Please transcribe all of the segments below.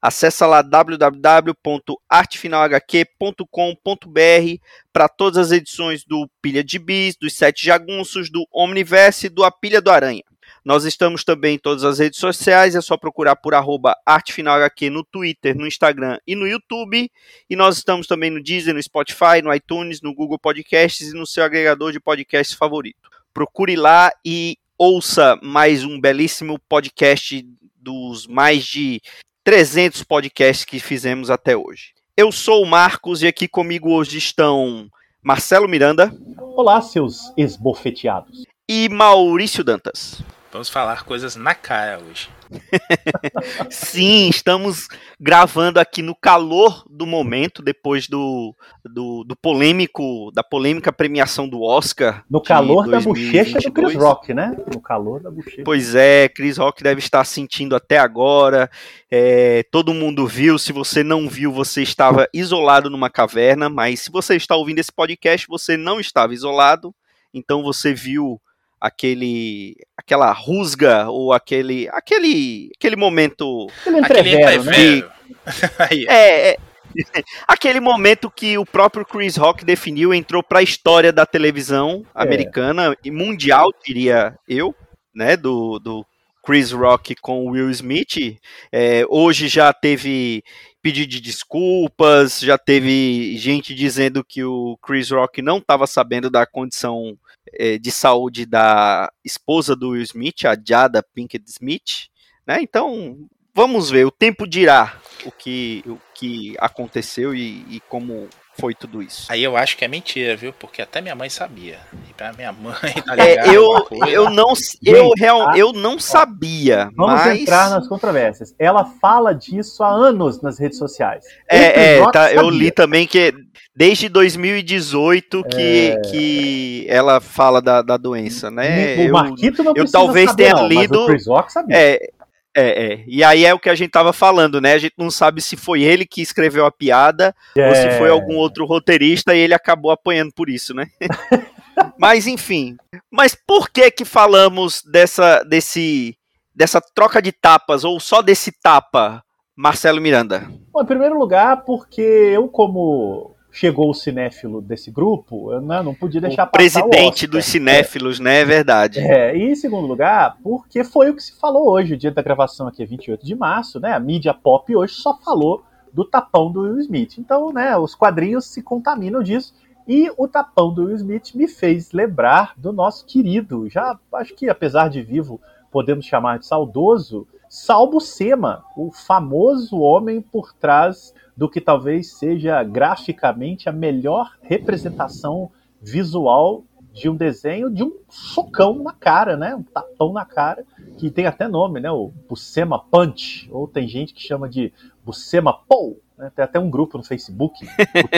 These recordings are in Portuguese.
Acesse lá www.artefinalhq.com.br para todas as edições do Pilha de Bis, dos Sete Jagunços, do Omniverse e do A Pilha do Aranha. Nós estamos também em todas as redes sociais, é só procurar por arroba ArtefinalHQ no Twitter, no Instagram e no YouTube. E nós estamos também no Deezer, no Spotify, no iTunes, no Google Podcasts e no seu agregador de podcasts favorito. Procure lá e ouça mais um belíssimo podcast dos mais de 300 podcasts que fizemos até hoje. Eu sou o Marcos e aqui comigo hoje estão Marcelo Miranda. Olá, seus esbofeteados. E Maurício Dantas. Vamos falar coisas na cara hoje. Sim, estamos gravando aqui no calor do momento, depois do, do, do, polêmico, da polêmica premiação do Oscar. No calor da bochecha do Chris Rock, né? No calor da bochecha. Pois é, Chris Rock deve estar sentindo até agora. É, todo mundo viu. Se você não viu, você estava isolado numa caverna. Mas se você está ouvindo esse podcast, você não estava isolado. Então você viu aquele aquela rusga ou aquele aquele aquele momento aquele entrevero, né? é, é, aquele momento que o próprio Chris Rock definiu entrou para a história da televisão é. americana e mundial diria eu né do, do Chris Rock com Will Smith é, hoje já teve pedido de desculpas já teve gente dizendo que o Chris Rock não estava sabendo da condição é, de saúde da esposa do Will Smith, a Jada Pinkett Smith, né? Então, vamos ver, o tempo dirá o que, o que aconteceu e, e como foi tudo isso. Aí eu acho que é mentira, viu? Porque até minha mãe sabia. E pra minha mãe tá é, eu, eu não eu, real, eu não sabia. Vamos mas... entrar nas controvérsias. Ela fala disso há anos nas redes sociais. É, é tá, eu li também que desde 2018 que, é... que ela fala da, da doença, né? O Marquito não eu, eu talvez saber, tenha não, lido. o Chris Rock sabia. É, é, é, e aí é o que a gente tava falando, né? A gente não sabe se foi ele que escreveu a piada é. ou se foi algum outro roteirista e ele acabou apanhando por isso, né? Mas enfim. Mas por que que falamos dessa desse dessa troca de tapas ou só desse tapa, Marcelo Miranda? Bom, em primeiro lugar, porque eu como chegou o cinéfilo desse grupo, eu não, não podia deixar o passar presidente o dos cinéfilos, é. né? É verdade. É, e em segundo lugar, porque foi o que se falou hoje, o dia da gravação aqui é 28 de março, né? A mídia pop hoje só falou do tapão do Will Smith. Então, né, os quadrinhos se contaminam disso. E o tapão do Will Smith me fez lembrar do nosso querido, já acho que apesar de vivo, podemos chamar de saudoso, Salvo Sema, o famoso homem por trás do que talvez seja graficamente a melhor representação visual de um desenho de um socão na cara, né? Um tapão na cara, que tem até nome, né? O Bucema Punch, ou tem gente que chama de Bucema Pou, né? Tem até um grupo no Facebook,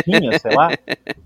tinha, sei lá,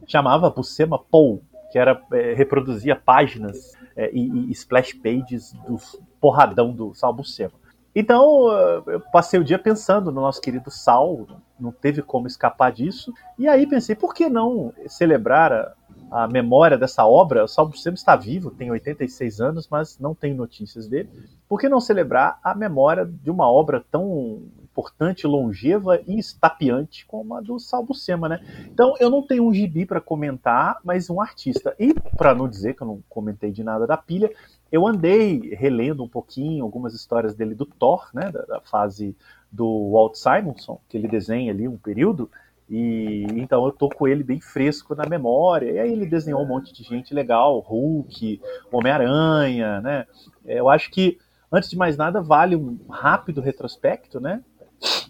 chamava Bucema Pou, que era é, reproduzia páginas é, e, e, splash pages do porradão do Sal Bucema. Então, eu passei o dia pensando no nosso querido Sal, não teve como escapar disso. E aí pensei, por que não celebrar a, a memória dessa obra? O Sal Buscema está vivo, tem 86 anos, mas não tenho notícias dele. Por que não celebrar a memória de uma obra tão importante, longeva e estapeante como a do Sal Buscema, né? Então, eu não tenho um gibi para comentar, mas um artista. E, para não dizer que eu não comentei de nada da pilha, eu andei relendo um pouquinho algumas histórias dele do Thor, né, da, da fase do Walt Simonson, que ele desenha ali um período, e então eu tô com ele bem fresco na memória. E aí ele desenhou um monte de gente legal, Hulk, Homem-Aranha, né? Eu acho que antes de mais nada vale um rápido retrospecto, né?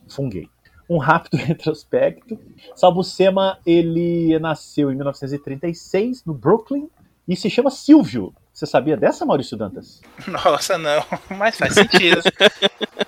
Funguei. Um rápido retrospecto. Salbucema, ele nasceu em 1936 no Brooklyn e se chama Silvio. Você sabia dessa, Maurício Dantas? Nossa, não, mas faz sentido.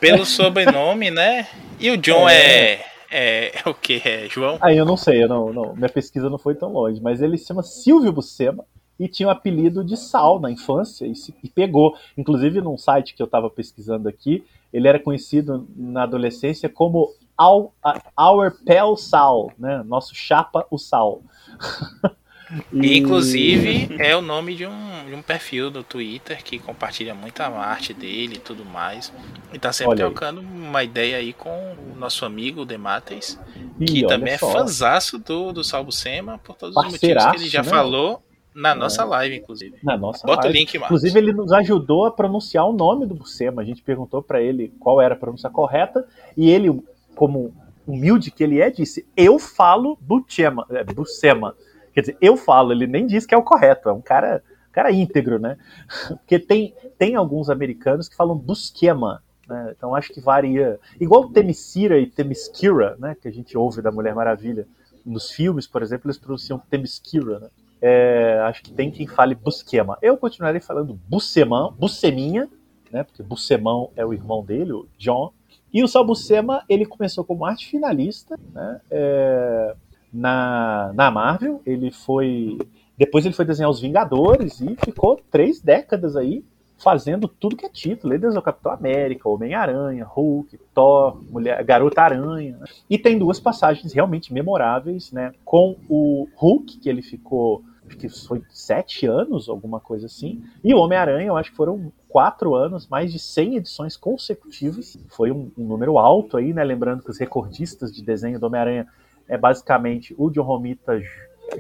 Pelo sobrenome, né? E o John é, é, É, é o que é, João? Aí eu não sei, eu não, não, minha pesquisa não foi tão longe, mas ele se chama Silvio Buscema e tinha o apelido de Sal na infância e, se, e pegou. Inclusive, num site que eu estava pesquisando aqui, ele era conhecido na adolescência como Our, Our Pal Sal, né? Nosso chapa o Sal. E, inclusive, é o nome de um, de um perfil do Twitter que compartilha muita arte dele e tudo mais. E tá sempre trocando uma ideia aí com o nosso amigo Demates, que também é fãzaço do, do Salvo Sema, por todos os motivos que ele já né? falou na nossa é. live, inclusive. Na nossa Bota live. o link, Marcos. Inclusive, ele nos ajudou a pronunciar o nome do Bucema. A gente perguntou para ele qual era a pronúncia correta, e ele, como humilde que ele é, disse: Eu falo Bucema. É, Bucema. Quer dizer, eu falo, ele nem diz que é o correto, é um cara, cara íntegro, né? Porque tem, tem alguns americanos que falam Busquema, né? Então acho que varia. Igual Temesira e Temesquira, né? Que a gente ouve da Mulher Maravilha. Nos filmes, por exemplo, eles pronunciam Temesquira, né? É, acho que tem quem fale Busquema. Eu continuarei falando Bussemão, Busseminha, né? Porque Bussemão é o irmão dele, o John. E o Sal Buscema, ele começou como arte finalista, né? É, na, na Marvel. Ele foi. Depois ele foi desenhar os Vingadores e ficou três décadas aí fazendo tudo que é título. Ele desenhou Capitão América, Homem-Aranha, Hulk, Thor, Mulher, Garota Aranha. Né? E tem duas passagens realmente memoráveis, né? Com o Hulk, que ele ficou, acho que foi sete anos, alguma coisa assim. E o Homem-Aranha, eu acho que foram quatro anos, mais de 100 edições consecutivas. Foi um, um número alto aí, né? Lembrando que os recordistas de desenho do Homem-Aranha é basicamente o John Romita,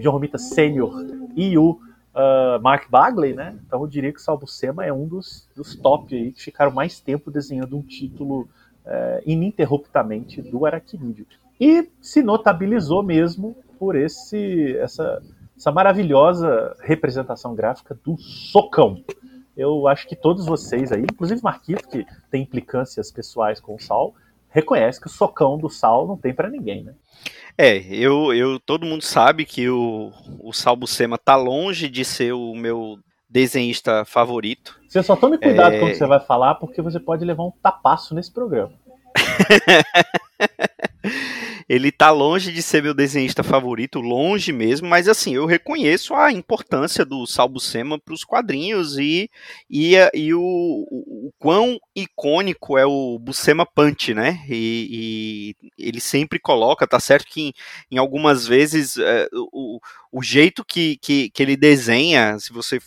John Romita Sênior e o uh, Mark Bagley, né? Então eu diria que Salvo Sema é um dos, dos top aí que ficaram mais tempo desenhando um título uh, ininterruptamente do Aracnídeo. E se notabilizou mesmo por esse essa, essa maravilhosa representação gráfica do socão. Eu acho que todos vocês aí, inclusive Marquito, que tem implicâncias pessoais com o Sal, reconhece que o socão do Sal não tem para ninguém, né? É, eu, eu todo mundo sabe que o, o Salbucema tá longe de ser o meu desenhista favorito. Você só tome cuidado é... quando você vai falar, porque você pode levar um tapaço nesse programa. ele tá longe de ser meu desenhista favorito, longe mesmo, mas assim, eu reconheço a importância do Salbucema para os quadrinhos e, e, e o, o, o, quão icônico é o Buscema Punch, né? E, e, ele sempre coloca, tá certo que em, em algumas vezes é, o, o jeito que, que, que ele desenha, se você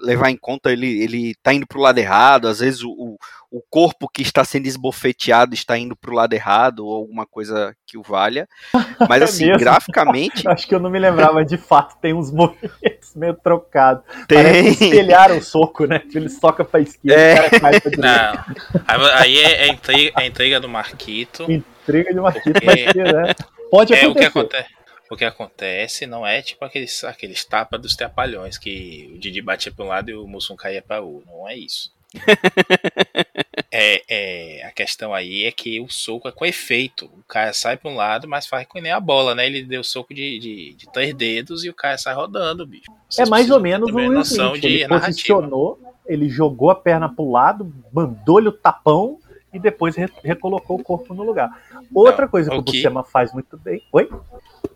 levar em conta ele ele tá indo para o lado errado, às vezes o, o corpo que está sendo esbofeteado está indo para o lado errado ou alguma coisa que o valha. Mas é assim, graficamente. Acho que eu não me lembrava de fato, tem uns movimentos meio trocados. Tem. Parece espelharam o soco, né? Ele soca para esquerda é. o cara cai pra direita. Não. Aí é, é, intriga, é intriga do Marquito. Intriga de Marquito, porque... né? Pode acontecer. É o que acontece. O que acontece não é tipo aqueles, aqueles tapas dos trapalhões que o Didi batia para um lado e o Mussum caía para o outro. Não é isso. é, é, a questão aí é que o soco é com efeito. O cara sai para um lado, mas faz com nem a bola, né? Ele deu soco de, de, de três dedos e o cara sai rodando, bicho. Vocês é mais ou menos o Will Smith. Ele posicionou, ele jogou a perna para o lado, mandou-lhe o tapão e depois re recolocou o corpo no lugar. Outra não, coisa que o, que... Buscema faz muito bem. Oi?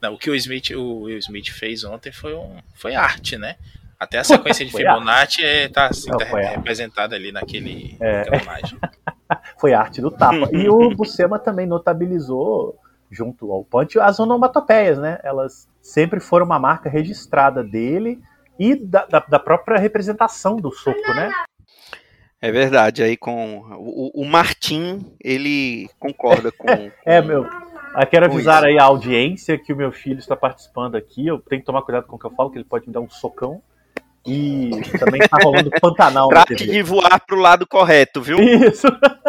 Não, o que o Smith, o Will Smith fez ontem foi, um, foi arte, né? Até a sequência de Fibonacci é, tá, assim, Não, tá representada ali naquele, é. naquela imagem. foi arte do tapa. E o Buscema também notabilizou, junto ao Punch, as onomatopeias, né? Elas sempre foram uma marca registrada dele e da, da, da própria representação do soco, né? É verdade, aí com o, o Martim, ele concorda com. é, meu. Eu quero avisar aí a audiência que o meu filho está participando aqui. Eu tenho que tomar cuidado com o que eu falo, que ele pode me dar um socão. E também tá rolando Pantanal. Trate de voar pro lado correto, viu? Isso.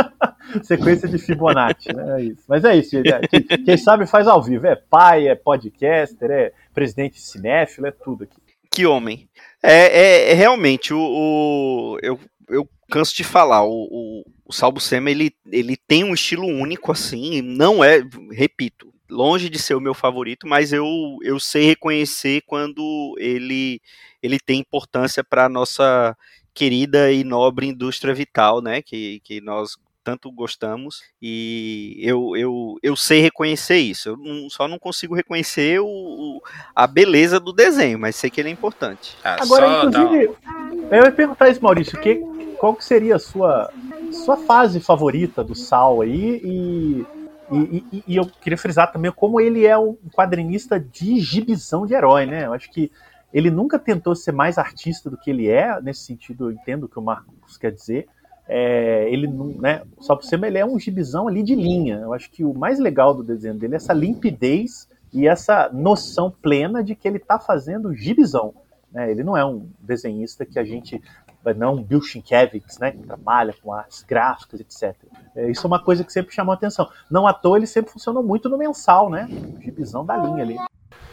Sequência de Fibonacci, né? É isso. Mas é isso. Quem, quem sabe faz ao vivo. É pai, é podcaster, é presidente cinéfilo, é tudo aqui. Que homem. É, é, é realmente, o, o, eu, eu canso de falar, o, o, o Salvo Sema, ele, ele tem um estilo único, assim, não é, repito, longe de ser o meu favorito, mas eu, eu sei reconhecer quando ele, ele tem importância para a nossa querida e nobre indústria vital, né? Que, que nós tanto gostamos, e eu, eu, eu sei reconhecer isso. Eu não, só não consigo reconhecer o, a beleza do desenho, mas sei que ele é importante. Ah, Agora, inclusive, eu ia perguntar isso, Maurício, que, qual que seria a sua, sua fase favorita do Sal aí e e, e, e, eu queria frisar também como ele é um quadrinista de gibizão de herói, né? Eu acho que ele nunca tentou ser mais artista do que ele é, nesse sentido, eu entendo o que o Marcos quer dizer. É, ele né? Só por ser, ele é um gibizão ali de linha. Eu acho que o mais legal do desenho dele é essa limpidez e essa noção plena de que ele está fazendo gibizão. Né? Ele não é um desenhista que a gente não Bill Sienkiewicz, né, que trabalha com artes gráficas, etc. É, isso é uma coisa que sempre chamou a atenção. Não à toa ele sempre funcionou muito no mensal, né, o gibizão da linha ali.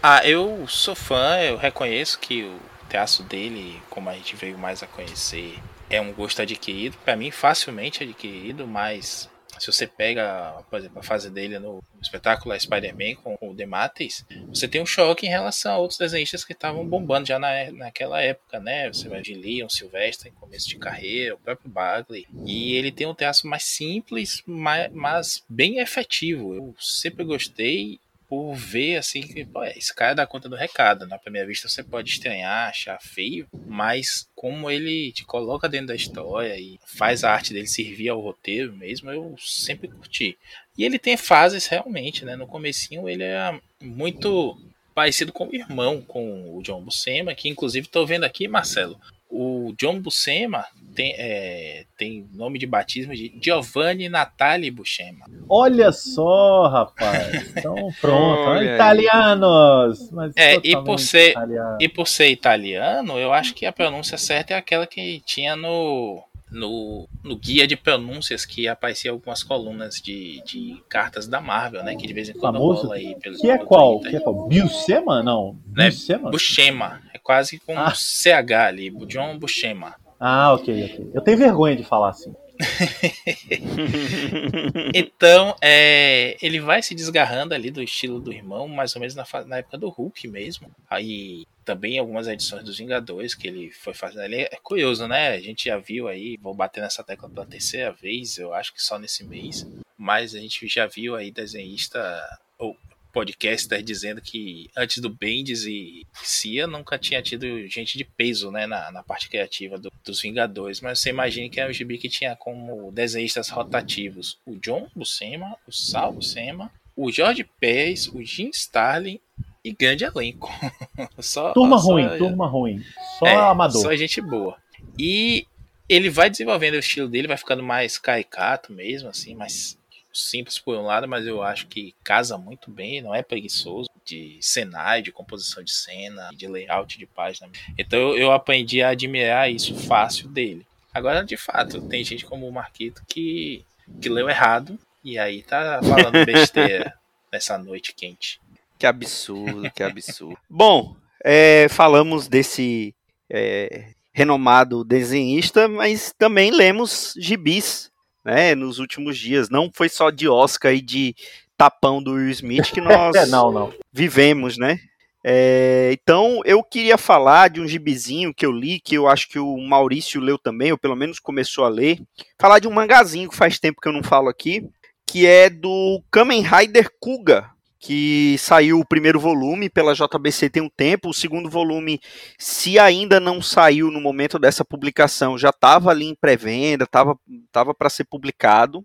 Ah, eu sou fã, eu reconheço que o traço dele, como a gente veio mais a conhecer, é um gosto adquirido, para mim facilmente adquirido, mas se você pega, por exemplo, a fase dele no espetáculo Spider-Man com o Demates, você tem um choque em relação a outros desenhistas que estavam bombando já na, naquela época, né? Você vai de Leon, Silvestre, começo de carreira, o próprio Bagley. E ele tem um traço mais simples, mas, mas bem efetivo. Eu sempre gostei por ver assim que pô, esse cara dá conta do recado. Na primeira vista você pode estranhar, achar feio, mas como ele te coloca dentro da história e faz a arte dele servir ao roteiro mesmo, eu sempre curti. E ele tem fases realmente, né? No comecinho ele é muito parecido com o irmão, com o John Buscema, que inclusive estou vendo aqui, Marcelo, o John Buscema tem, é, tem nome de batismo de Giovanni Natali Buscema. Olha só, rapaz. Então pronto, italianos. é, e por ser italiano. e por ser italiano, eu acho que a pronúncia certa é aquela que tinha no no, no guia de pronúncias que aparecia algumas colunas de, de cartas da Marvel, né? Que de vez em quando Famoso, rola aí. Pelo, que é qual? Que é qual? Buscema? Não. Né? Buscema. Quase com ah. CH ali. John Buscema. Ah, ok, ok. Eu tenho vergonha de falar assim. então, é, ele vai se desgarrando ali do estilo do irmão, mais ou menos na, na, época do Hulk mesmo. Aí também algumas edições dos Vingadores que ele foi fazendo ali. É curioso, né? A gente já viu aí, vou bater nessa tecla pela terceira vez, eu acho que só nesse mês. Mas a gente já viu aí desenhista, ou podcaster dizendo que antes do Bendis e Cia nunca tinha tido gente de peso né, na, na parte criativa do, dos Vingadores. Mas você imagina que é um gibi que tinha como desenhistas rotativos o John Buscema, o Sal Buscema, o Jorge Pérez, o Jim Starlin e grande elenco. só, turma só, ruim, turma ruim. Só é, amador. Só gente boa. E ele vai desenvolvendo o estilo dele, vai ficando mais caricato mesmo, assim, mais simples por um lado, mas eu acho que casa muito bem, não é preguiçoso de cenário, de composição de cena, de layout de página. Então eu, eu aprendi a admirar isso fácil dele. Agora, de fato, tem gente como o Marquito que, que leu errado e aí tá falando besteira nessa noite quente. Que absurdo, que absurdo. Bom, é, falamos desse é, renomado desenhista, mas também lemos gibis né, nos últimos dias. Não foi só de Oscar e de tapão do Will Smith que nós é, não, não. vivemos, né? É, então eu queria falar de um gibizinho que eu li, que eu acho que o Maurício leu também, ou pelo menos começou a ler. Falar de um mangazinho que faz tempo que eu não falo aqui, que é do Kamen Rider Kuga, que saiu o primeiro volume pela JBC tem um tempo, o segundo volume, se ainda não saiu no momento dessa publicação, já estava ali em pré-venda, estava tava para ser publicado,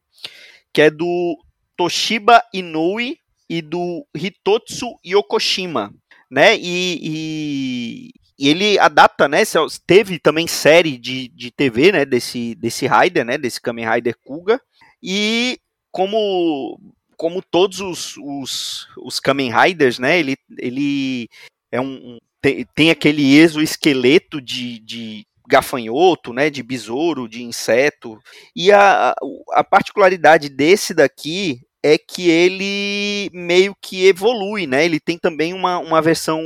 que é do Toshiba Inoue e do Hitotsu Yokoshima, né? E, e, e, ele adapta, né? Teve também série de, de TV, né? Desse, desse Rider, né? Desse Kamen Rider Kuga. E como como todos os, os, os Kamen Riders, né? Ele, ele é um, tem, tem aquele exoesqueleto de, de gafanhoto, né? De besouro, de inseto. E a, a particularidade desse daqui é que ele meio que evolui, né? Ele tem também uma, uma versão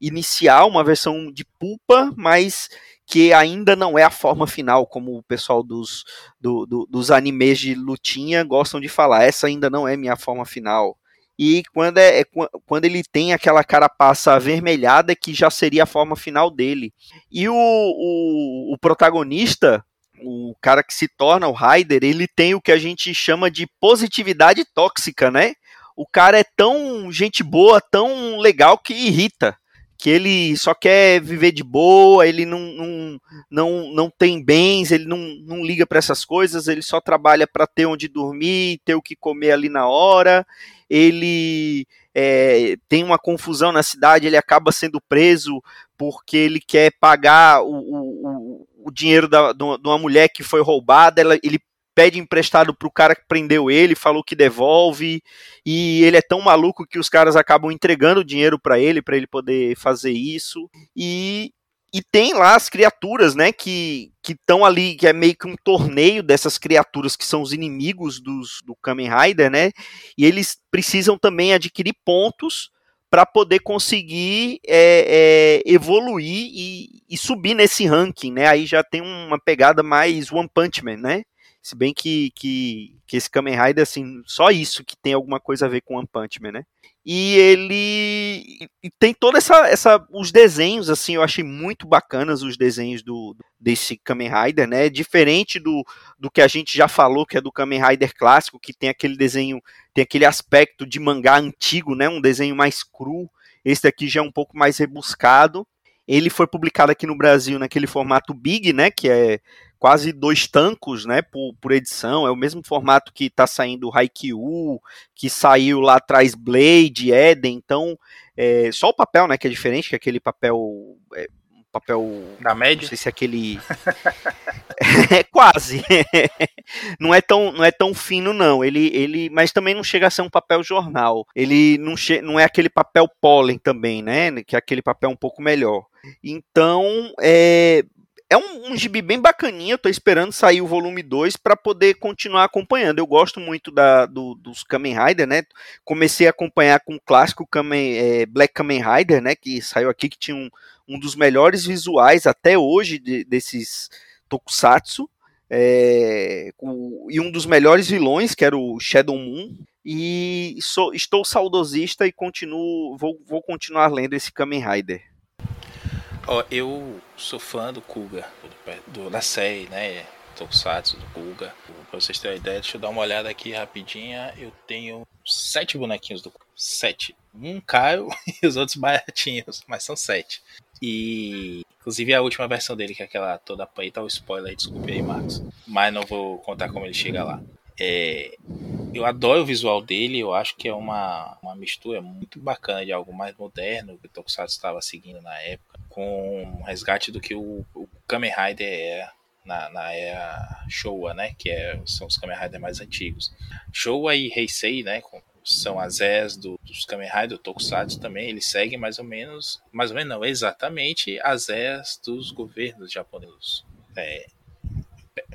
inicial, uma versão de pulpa, mas que ainda não é a forma final, como o pessoal dos, do, do, dos animes de lutinha gostam de falar. Essa ainda não é minha forma final. E quando, é, é quando ele tem aquela carapaça avermelhada, que já seria a forma final dele. E o, o, o protagonista, o cara que se torna o Raider, ele tem o que a gente chama de positividade tóxica, né? O cara é tão gente boa, tão legal que irrita. Que ele só quer viver de boa, ele não, não, não, não tem bens, ele não, não liga para essas coisas, ele só trabalha para ter onde dormir, ter o que comer ali na hora. Ele é, tem uma confusão na cidade, ele acaba sendo preso porque ele quer pagar o, o, o dinheiro da, de uma mulher que foi roubada, ela, ele pede emprestado pro cara que prendeu ele, falou que devolve, e ele é tão maluco que os caras acabam entregando dinheiro para ele, para ele poder fazer isso. E, e tem lá as criaturas, né, que estão ali, que é meio que um torneio dessas criaturas que são os inimigos dos, do Kamen Rider, né? E eles precisam também adquirir pontos para poder conseguir é, é, evoluir e, e, subir nesse ranking, né? Aí já tem uma pegada mais One Punch Man, né? Se bem que, que, que esse Kamen Rider, assim, só isso que tem alguma coisa a ver com One Punch Man, né? E ele e tem toda essa, essa. Os desenhos, assim, eu achei muito bacanas os desenhos do desse Kamen Rider, né? Diferente do, do que a gente já falou, que é do Kamen Rider clássico, que tem aquele desenho, tem aquele aspecto de mangá antigo, né? Um desenho mais cru. Esse daqui já é um pouco mais rebuscado. Ele foi publicado aqui no Brasil naquele formato Big, né? Que é quase dois tancos, né, por, por edição, é o mesmo formato que está saindo o Haikyuu, que saiu lá atrás Blade, Eden, então é, só o papel, né, que é diferente, que é aquele papel é, papel da média, não sei se é aquele é quase. Não é tão não é tão fino não. Ele ele mas também não chega a ser um papel jornal. Ele não che... não é aquele papel pólen também né que é aquele papel um pouco melhor. Então é é um, um gibi bem bacaninha, tô esperando sair o volume 2 para poder continuar acompanhando. Eu gosto muito da, do, dos Kamen Rider, né? Comecei a acompanhar com o clássico Kamen, é, Black Kamen Rider, né? Que saiu aqui, que tinha um, um dos melhores visuais até hoje de, desses tokusatsu. É, o, e um dos melhores vilões, que era o Shadow Moon. E sou, estou saudosista e continuo, vou, vou continuar lendo esse Kamen Rider. Ó, eu sou fã do Kuga, do, do, da série, né? Tokusatsu, do Kuga. Pra vocês terem uma ideia, deixa eu dar uma olhada aqui rapidinha. Eu tenho sete bonequinhos do Kuga. Sete. Um Caio e os outros baratinhos, mas são sete. E inclusive a última versão dele, que é aquela toda tá o spoiler, desculpe aí, Marcos. Mas não vou contar como ele chega lá. É, eu adoro o visual dele, eu acho que é uma, uma mistura muito bacana de algo mais moderno que o Tokusatsu estava seguindo na época, com um resgate do que o, o Kamen Rider é na, na era Showa, né, que é, são os Kamen Rider mais antigos. Showa e Heisei, né, são as eras do, dos Kamen Rider, Tokusatsu também, eles seguem mais ou menos, mais ou menos não, exatamente as eras dos governos japoneses, é,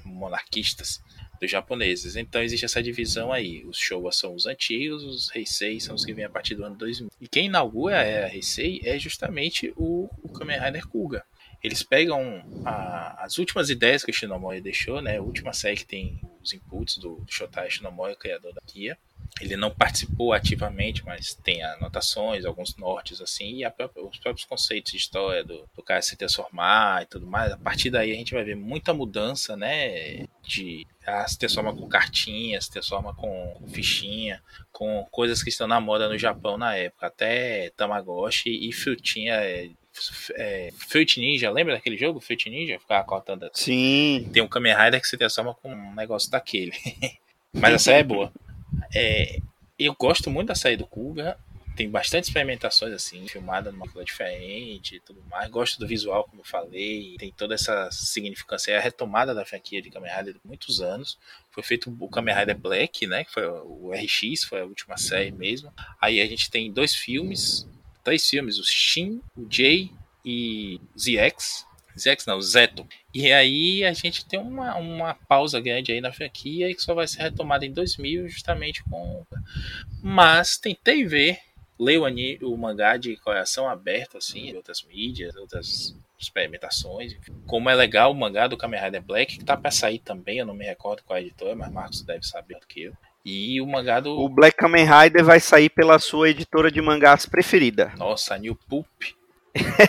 monarquistas dos japoneses. Então existe essa divisão aí. Os Showa são os antigos, os Heisei são os que vêm a partir do ano 2000. E quem inaugura a era Heisei é justamente o, o Kamen Rider Kuga. Eles pegam a, as últimas ideias que o Shinomori deixou, né? A última série que tem os inputs do, Shotai Shinomori, criador da Kia. Ele não participou ativamente, mas tem anotações, alguns nortes assim, e própria, os próprios conceitos de história do, do cara se transformar e tudo mais. A partir daí a gente vai ver muita mudança, né? De ah, se transforma com cartinha, se transforma com, com fichinha, com coisas que estão na moda no Japão na época, até Tamagotchi e frutinha é, é, Fruit Ninja, lembra daquele jogo, Fruit Ninja? Ficava cortando. Sim. Tem um Kamen Rider que se transforma com um negócio daquele. Mas a série é boa. É, eu gosto muito da série do Kuga. Tem bastante experimentações assim, filmada numa coisa diferente e tudo mais. Gosto do visual, como eu falei. Tem toda essa significância. É a retomada da franquia de Kamen Rider de muitos anos. Foi feito o Kamen Rider Black, né? Que foi o RX, foi a última série mesmo. Aí a gente tem dois filmes, três filmes: o Shin, o J e ZX. ZX não, Zeto. E aí a gente tem uma, uma pausa grande aí na franquia que só vai ser retomada em 2000 justamente com... Mas tentei ver, ler o, o mangá de coração aberto, assim, outras mídias, outras experimentações. Como é legal o mangá do Kamen Rider Black, que tá pra sair também, eu não me recordo qual é a editora, mas Marcos deve saber do que eu. E o mangá do. O Black Kamen Rider vai sair pela sua editora de mangás preferida. Nossa, a New Poop.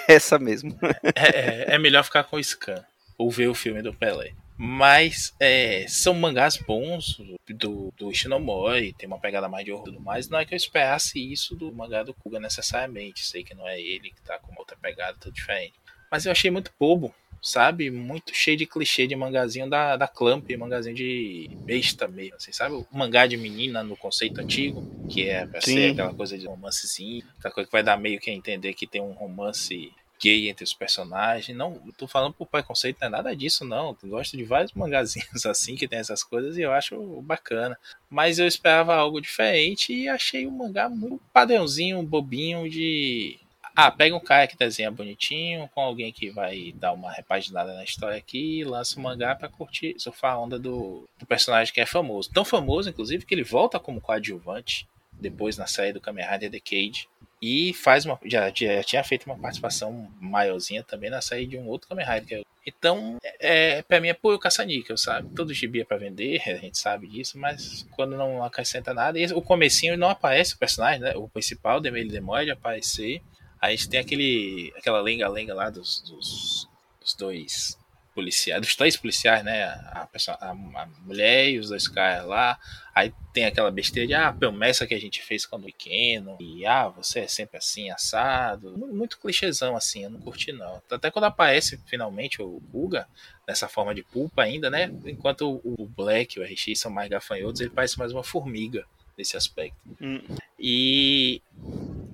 Essa mesmo. é, é, é melhor ficar com o Scan ou ver o filme do Pelé. Mas é, são mangás bons do, do Ishinomori, tem uma pegada mais de horror e tudo mais. Não é que eu esperasse isso do mangá do Kuga necessariamente. Sei que não é ele que tá com outra pegada, tudo diferente. Mas eu achei muito bobo, sabe? Muito cheio de clichê de mangazinho da, da Clamp, mangazinho de besta mesmo, assim, sabe? O mangá de menina no conceito antigo, que é pra Sim. ser aquela coisa de romancezinho, aquela coisa que vai dar meio que a entender que tem um romance gay entre os personagens. Não, tô falando por preconceito, não é nada disso, não. Eu gosto de vários mangazinhos assim que tem essas coisas e eu acho bacana. Mas eu esperava algo diferente e achei o mangá muito padrãozinho, bobinho de. Ah, pega um cara que desenha bonitinho, com alguém que vai dar uma repaginada na história aqui lança o mangá pra curtir, surfar a onda do, do personagem que é famoso. Tão famoso, inclusive, que ele volta como coadjuvante depois na série do Kamen Rider Decade. E faz uma. Já, já tinha feito uma participação maiorzinha também na saída de um outro Kamen Rider. É então, é, pra mim é puro caça-níquel, sabe? Todo gibi é pra vender, a gente sabe disso, mas quando não acrescenta nada. E o comecinho não aparece o personagem, né? O principal, Demele demora de aparecer. Aí a gente tem aquele, aquela lenga-lenga lá dos, dos, dos dois policiais, dos três policiais, né? A, pessoa, a, a, mulher e os dois caras lá. Aí tem aquela besteira de, ah, a promessa que a gente fez quando pequeno. E, ah, você é sempre assim, assado. Muito clichêzão, assim, eu não curti não. Até quando aparece finalmente o Guga, nessa forma de pulpa ainda, né? Enquanto o, o Black e o RX são mais gafanhotos, ele parece mais uma formiga nesse aspecto. Hum. E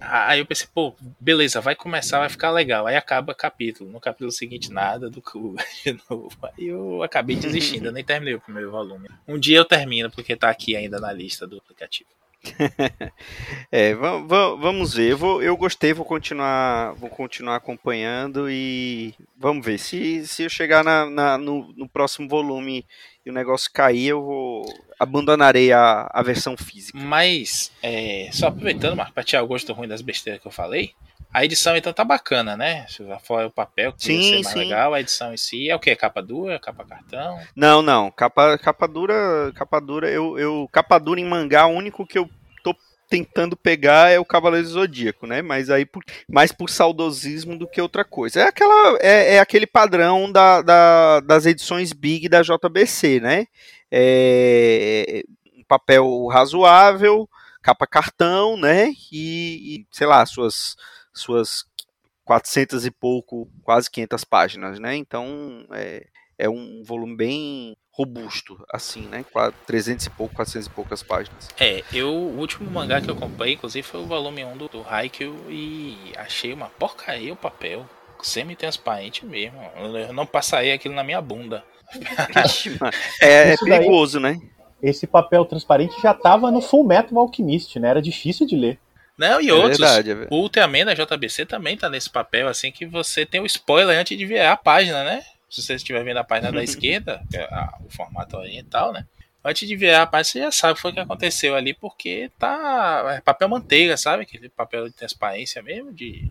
Aí eu pensei, pô, beleza, vai começar, vai ficar legal. Aí acaba capítulo. No capítulo seguinte, nada do Kuga de novo. Aí eu acabei desistindo, eu nem terminei o primeiro volume. Um dia eu termino, porque tá aqui ainda na lista do aplicativo. é, vamos ver. Eu, vou, eu gostei, vou continuar, vou continuar acompanhando e vamos ver. Se, se eu chegar na, na no, no, próximo volume e o negócio cair, eu vou abandonarei a, a versão física. Mas, é, só aproveitando, Marco, para tirar o gosto ruim das besteiras que eu falei, a edição então tá bacana, né? Fora o papel que sim, ser mais sim. legal, a edição em si é o que? Capa dura, capa cartão? Não, não. Capa, capa dura, capa dura, eu, eu. Capa dura em mangá, o único que eu tentando pegar é o Cavaleiro Zodíaco, né? Mas aí por, mais por saudosismo do que outra coisa. É aquela. É, é aquele padrão da, da, das edições Big da JBC, né? É, papel razoável, capa cartão, né? E, e sei lá, suas suas 400 e pouco, quase 500 páginas, né? Então é, é um volume bem robusto, assim, né? 300 e pouco, 400 e poucas páginas. É, eu, o último mangá que eu comprei, inclusive, foi o volume 1 do, do Haikyuu e achei uma porcaria o papel, semi-transparente mesmo. Eu não passaria aquilo na minha bunda. é, é perigoso, daí, né? Esse papel transparente já tava no Full Metal Alchemist, né? Era difícil de ler. Não, e é outros. Verdade, é verdade. O Ultraman da JBC também tá nesse papel, assim, que você tem o spoiler antes de virar a página, né? Se você estiver vendo a página da esquerda, que é a, o formato oriental, né? Antes de virar a página, você já sabe o que foi que aconteceu ali, porque tá. É papel manteiga, sabe? Aquele papel de transparência mesmo, de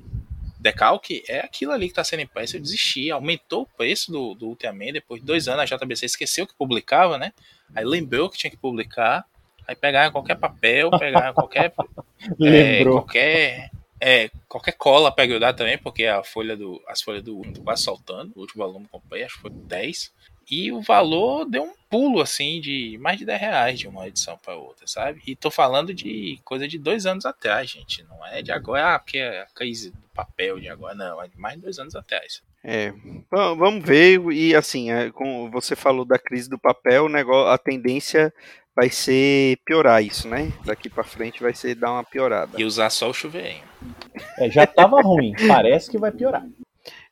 decalque, é aquilo ali que está sendo impresso. Eu desisti, aumentou o preço do, do Ultraman. Depois de dois anos, a JBC esqueceu que publicava, né? Aí lembrou que tinha que publicar. Aí pegaram qualquer papel, pegaram qualquer. é, qualquer. É, qualquer cola para grudar também, porque a folha do, as folhas do tô quase soltando. O último volume comprei, acho que foi 10. E o valor deu um pulo assim de mais de 10 reais de uma edição para outra, sabe? E tô falando de coisa de dois anos atrás, gente. Não é de agora, ah, porque é a crise do papel de agora, não. É de mais de dois anos atrás. É, vamos ver. E assim, é, como você falou da crise do papel, o negócio, a tendência vai ser piorar isso, né? Daqui para frente vai ser dar uma piorada. E usar só o chuveirinho. É, já tava ruim, parece que vai piorar.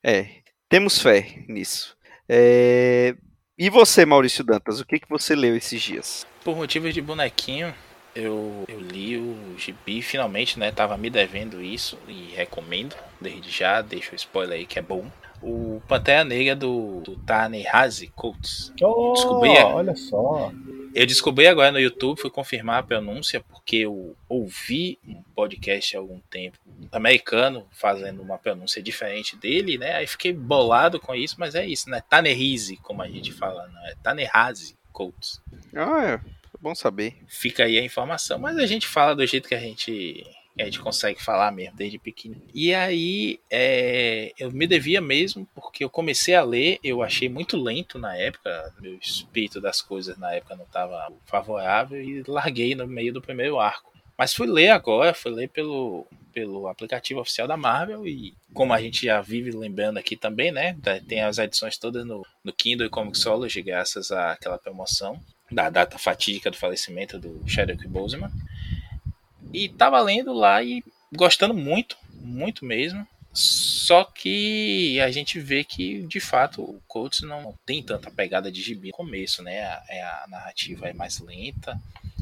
É, temos fé nisso. É... E você, Maurício Dantas, o que, que você leu esses dias? Por motivos de bonequinho, eu, eu li o gibi, finalmente, né? Tava me devendo isso e recomendo, desde já, deixo o spoiler aí que é bom. O Pantera Negra do, do Hazi Coates. Oh, Descobri, olha só. Eu descobri agora no YouTube, fui confirmar a pronúncia, porque eu ouvi um podcast há algum tempo americano fazendo uma pronúncia diferente dele, né? Aí fiquei bolado com isso, mas é isso, né? Tanerize, como a gente fala, não é Tanerhazi Coates. Ah, é. Bom saber. Fica aí a informação, mas a gente fala do jeito que a gente a gente consegue falar mesmo desde pequeno. E aí é, eu me devia mesmo, porque eu comecei a ler, eu achei muito lento na época, meu espírito das coisas na época não estava favorável e larguei no meio do primeiro arco. Mas fui ler agora, fui ler pelo, pelo aplicativo oficial da Marvel e como a gente já vive lembrando aqui também, né? Tem as edições todas no, no Kindle e Comixology graças àquela promoção da data fatídica do falecimento do Chadwick Boseman. E tava lendo lá e gostando muito, muito mesmo. Só que a gente vê que, de fato, o Coates não tem tanta pegada de gibi no começo, né? A, é, a narrativa é mais lenta,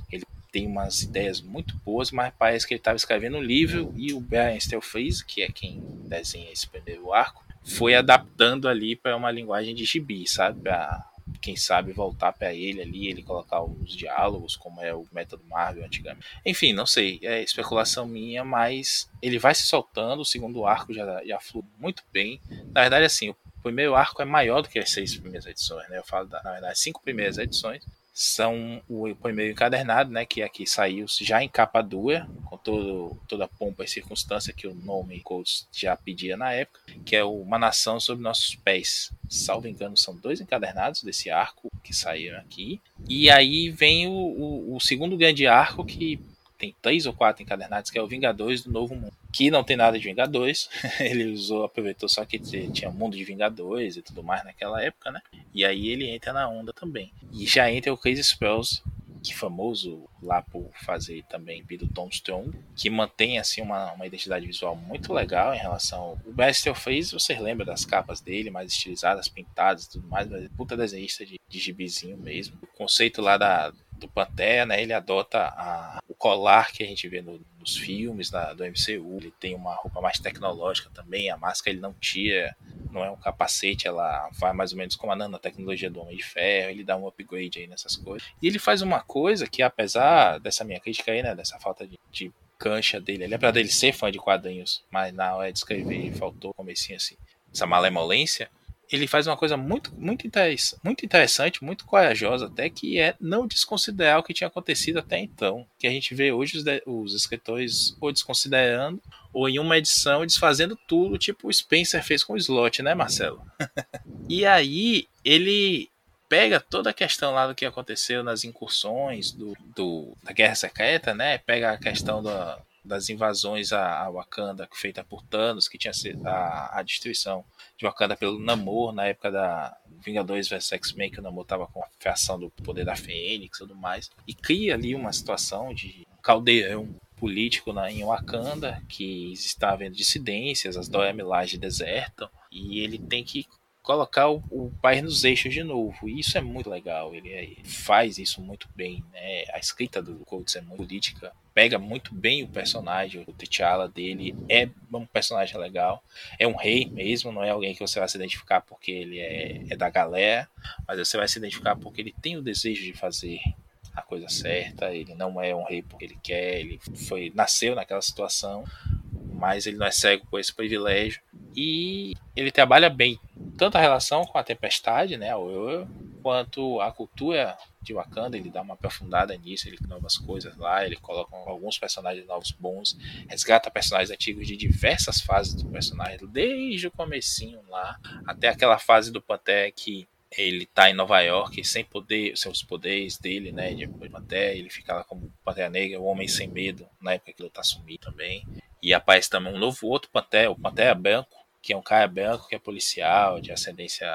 ele tem umas ideias muito boas, mas parece que ele estava escrevendo um livro e o Brian Stelfreeze, que é quem desenha esse primeiro arco, foi adaptando ali para uma linguagem de gibi, sabe? Pra quem sabe voltar para ele ali, ele colocar os diálogos, como é o método Marvel antigamente. Enfim, não sei, é especulação minha, mas ele vai se soltando, o segundo arco já, já flui muito bem. Na verdade, assim, o primeiro arco é maior do que as seis primeiras edições, né? Eu falo, da, na verdade, cinco primeiras edições são o primeiro encadernado, né, que aqui saiu já em capa dura, com todo, toda a pompa e circunstância que o nome Coates já pedia na época, que é Uma Nação Sob Nossos Pés. Salvo engano, são dois encadernados desse arco que saíram aqui. E aí vem o, o, o segundo grande arco que tem três ou quatro encadernados, que é o Vingadores do Novo Mundo. Que não tem nada de Vingadores. ele usou, aproveitou só que tinha mundo de Vingadores e tudo mais naquela época, né? E aí ele entra na onda também. E já entra o Crazy Spells, que famoso lá por fazer também do Tom Strong, que mantém assim uma, uma identidade visual muito legal em relação o Bestial Face, você lembra das capas dele, mais estilizadas, pintadas tudo mais, mas é puta desenhista de, de gibizinho mesmo. O conceito lá da, do Pantera, né, ele adota a, colar que a gente vê no, nos filmes da, do MCU, ele tem uma roupa mais tecnológica também, a máscara ele não tira, não é um capacete, ela vai mais ou menos como a nanotecnologia do Homem de Ferro, ele dá um upgrade aí nessas coisas. E ele faz uma coisa que, apesar dessa minha crítica aí, né, dessa falta de, de cancha dele, ele, apesar dele ser fã de quadrinhos, mas na hora de escrever faltou comecinho assim, essa malemolência, ele faz uma coisa muito, muito, interessante, muito interessante, muito corajosa até, que é não desconsiderar o que tinha acontecido até então. Que a gente vê hoje os, os escritores ou desconsiderando, ou em uma edição desfazendo tudo, tipo o Spencer fez com o Slot, né, Marcelo? e aí ele pega toda a questão lá do que aconteceu nas incursões do, do da Guerra Secreta, né? Pega a questão da, das invasões a, a Wakanda feita por Thanos, que tinha sido a, a destruição de Wakanda pelo Namor na época da Vingadores vs X-Men, que o Namor tava com a fiação do poder da Fênix e tudo mais, e cria ali uma situação de caldeirão político na, em Wakanda, que está havendo dissidências, as Dora Milaje desertam, e ele tem que colocar o, o país nos eixos de novo. E isso é muito legal. Ele, é, ele faz isso muito bem. Né? A escrita do Coates é muito política. Pega muito bem o personagem. O T'Challa dele é um personagem legal. É um rei mesmo. Não é alguém que você vai se identificar porque ele é, é da galera. Mas você vai se identificar porque ele tem o desejo de fazer a coisa certa. Ele não é um rei porque ele quer. Ele foi nasceu naquela situação mas ele não é cego por esse privilégio. E ele trabalha bem tanto a relação com a tempestade, né, o eu, quanto a cultura de Wakanda, ele dá uma aprofundada nisso, ele cria novas coisas lá, ele coloca alguns personagens novos bons, resgata personagens antigos de diversas fases do personagem, desde o comecinho lá, até aquela fase do Pantera que ele tá em Nova York sem poder, seus poderes dele, né, de Pantera, ele fica lá como Pantera Negra, o Homem Sem Medo, na época que ele tá sumido também. E aparece também um novo outro Pantera, o Pantera Branco, que é um cara branco que é policial, de ascendência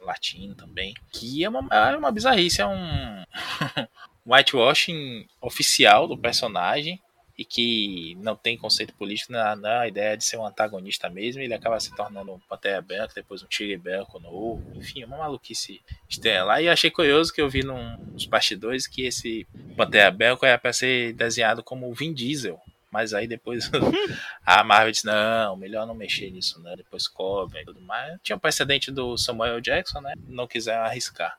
latina também. Que é uma, é uma bizarrice, é um whitewashing oficial do personagem e que não tem conceito político na, na ideia de ser um antagonista mesmo, ele acaba se tornando um Pantera Branco, depois um Tigre Branco novo, enfim, uma maluquice estranha lá. E achei curioso que eu vi num, nos bastidores que esse Pantera Branco era para ser desenhado como o Vin Diesel, mas aí depois a Marvel disse, não, melhor não mexer nisso, né? Depois cobre e tudo mais. Tinha o precedente do Samuel Jackson, né? Não quiseram arriscar.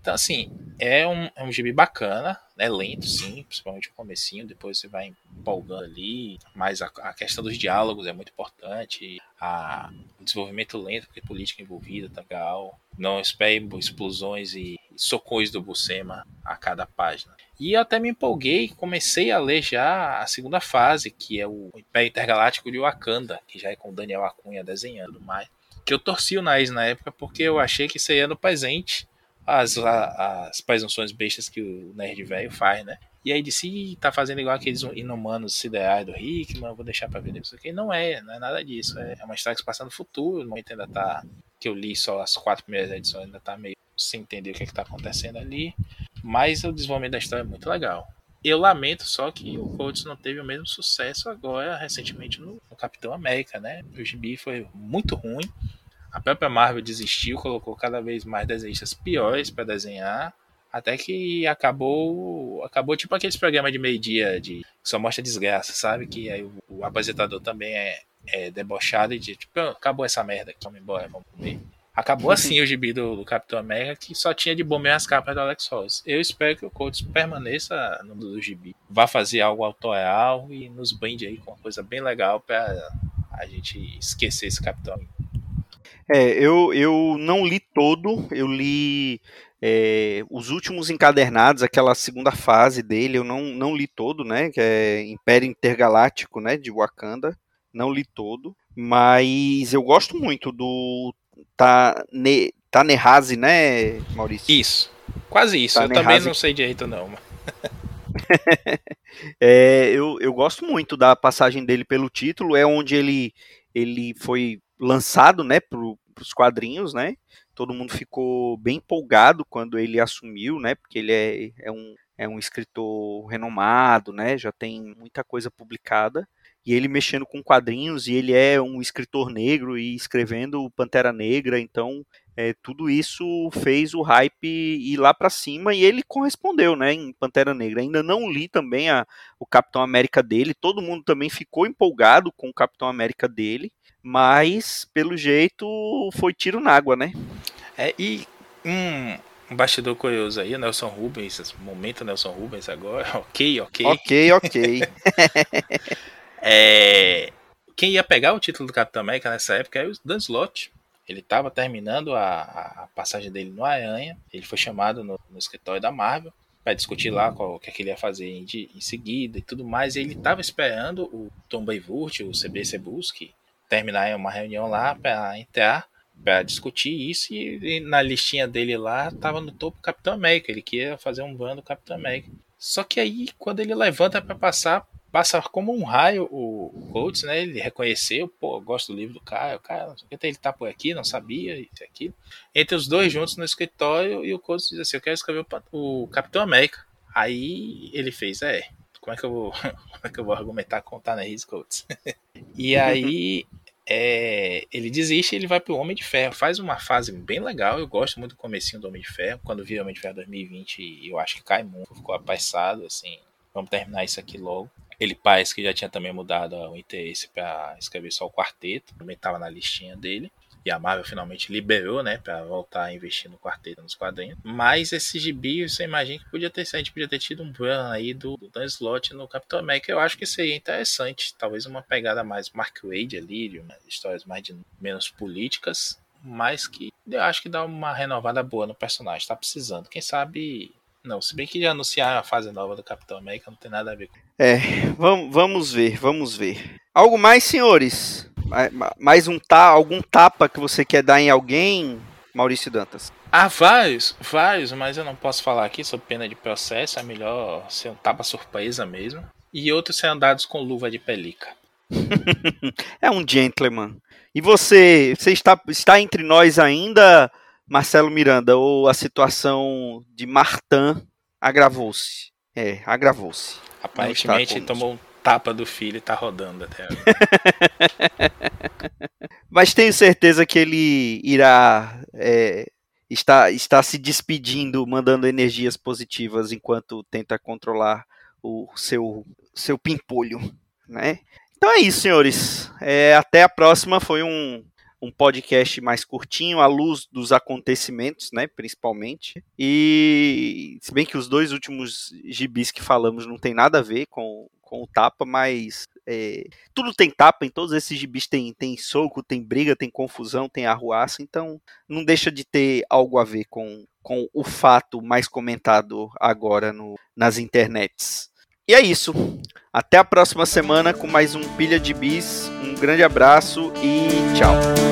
Então, assim, é um, é um gibi bacana, é lento, sim, principalmente o comecinho, depois você vai empolgando ali, mas a, a questão dos diálogos é muito importante, a, o desenvolvimento lento, porque política envolvida tá legal, não espere explosões e socões do Buscema a cada página. E eu até me empolguei, comecei a ler já a segunda fase, que é o Império Intergaláctico de Wakanda, que já é com o Daniel Acunha desenhando mais. Que eu torci o nariz na época porque eu achei que seria no presente as, as presunções bestas que o Nerd Velho faz, né? E aí disse, tá fazendo igual aqueles inumanos ideais do Hickman, vou deixar pra ver isso aqui. Não é, não é nada disso. É uma história que se passa no futuro, no momento ainda tá. Que eu li só as quatro primeiras edições, ainda tá meio sem entender o que, é que tá acontecendo ali. Mas o desenvolvimento da história é muito legal. Eu lamento só que o Colts não teve o mesmo sucesso agora, recentemente, no, no Capitão América, né? O gibi foi muito ruim. A própria Marvel desistiu, colocou cada vez mais desenhistas piores para desenhar. Até que acabou. Acabou tipo aqueles programas de meio-dia de só mostra desgraça, sabe? Que aí o, o apresentador também é, é debochado e diz, tipo, acabou essa merda aqui, vamos embora, vamos comer. Acabou assim o gibi do, do, Capitão América, que só tinha de bom mesmo as capas do Alex Ross. Eu espero que o Colts permaneça no do gibi. Vá fazer algo autoral e nos brinde aí com uma coisa bem legal para a gente esquecer esse Capitão. É, eu, eu não li todo, eu li é, os últimos encadernados, aquela segunda fase dele, eu não, não li todo, né? Que é Império Intergaláctico, né? De Wakanda. Não li todo. Mas eu gosto muito do Tane, Tanerhazi, né, Maurício? Isso. Quase isso. Tanerhazi. Eu também não sei direito, não. é, eu, eu gosto muito da passagem dele pelo título. É onde ele, ele foi lançado, né, para os quadrinhos, né? todo mundo ficou bem empolgado quando ele assumiu, né? Porque ele é, é, um, é um escritor renomado, né? Já tem muita coisa publicada. E ele mexendo com quadrinhos, e ele é um escritor negro e escrevendo Pantera Negra, então é, tudo isso fez o hype ir lá para cima e ele correspondeu, né, em Pantera Negra. Ainda não li também a, o Capitão América dele, todo mundo também ficou empolgado com o Capitão América dele, mas pelo jeito foi tiro na água, né? É, e um, um bastidor curioso aí, o Nelson Rubens, momento Nelson Rubens agora, ok, ok. Ok, ok. é, quem ia pegar o título do Capitão América nessa época era o Dan Slott. Ele estava terminando a, a, passagem dele no Aranha, ele foi chamado no, no escritório da Marvel para discutir lá qual, o que, é que ele ia fazer em, em seguida e tudo mais. E ele estava esperando o Tom Beivurt, o CB Cebuski, terminar uma reunião lá para entrar para discutir isso e, e, na listinha dele lá tava no topo Capitão América, ele queria fazer um van do Capitão América. Só que aí quando ele levanta para passar, passa como um raio o, o Coates, né? Ele reconheceu, pô, gosto do livro do cara, o cara, o ele tá por aqui, não sabia, isso aquilo. Entre os dois juntos no escritório e o Coates diz assim, eu quero escrever o, o Capitão América. Aí ele fez, é, como é que eu vou, como é que eu vou argumentar com o Coates? e aí é, ele desiste ele vai pro Homem de Ferro. Faz uma fase bem legal. Eu gosto muito do comecinho do Homem de Ferro. Quando vi Homem de Ferro 2020, eu acho que cai muito. Ficou apaixado, assim. Vamos terminar isso aqui logo. Ele parece que já tinha também mudado o interesse para escrever só o quarteto. Também estava na listinha dele e a Marvel finalmente liberou, né, para voltar a investir no quarteto nos quadrinhos. Mas esse gibi, você imagina que podia ter, a gente podia ter tido um run aí do, do Dan Slott no Capitão América. Eu acho que seria interessante, talvez uma pegada mais Mark Wade ali, histórias mais de, menos políticas, mas que eu acho que dá uma renovada boa no personagem. Tá precisando. Quem sabe não, se bem que já anunciaram a fase nova do Capitão América, não tem nada a ver com. É, vamos, vamos ver, vamos ver. Algo mais, senhores? Mais um tá, algum tapa que você quer dar em alguém, Maurício Dantas? Ah, vários, vários, mas eu não posso falar aqui sob pena de processo. É melhor ser um tapa surpresa mesmo. E outros serão dados com luva de pelica. é um gentleman. E você, você está, está entre nós ainda, Marcelo Miranda, ou a situação de Martin agravou-se? É, agravou-se. Aparentemente tomou um tapa do filho e tá rodando até agora. Mas tenho certeza que ele irá é, está, está se despedindo, mandando energias positivas enquanto tenta controlar o seu, seu pimpolho, né? Então é isso, senhores. É, até a próxima. Foi um, um podcast mais curtinho, à luz dos acontecimentos, né, principalmente. E se bem que os dois últimos gibis que falamos não tem nada a ver com, com o tapa, mas é, tudo tem tapa, em todos esses gibis tem, tem soco, tem briga, tem confusão, tem arruaça, então não deixa de ter algo a ver com, com o fato mais comentado agora no, nas internets. E é isso. Até a próxima semana com mais um Pilha de Bis. Um grande abraço e tchau.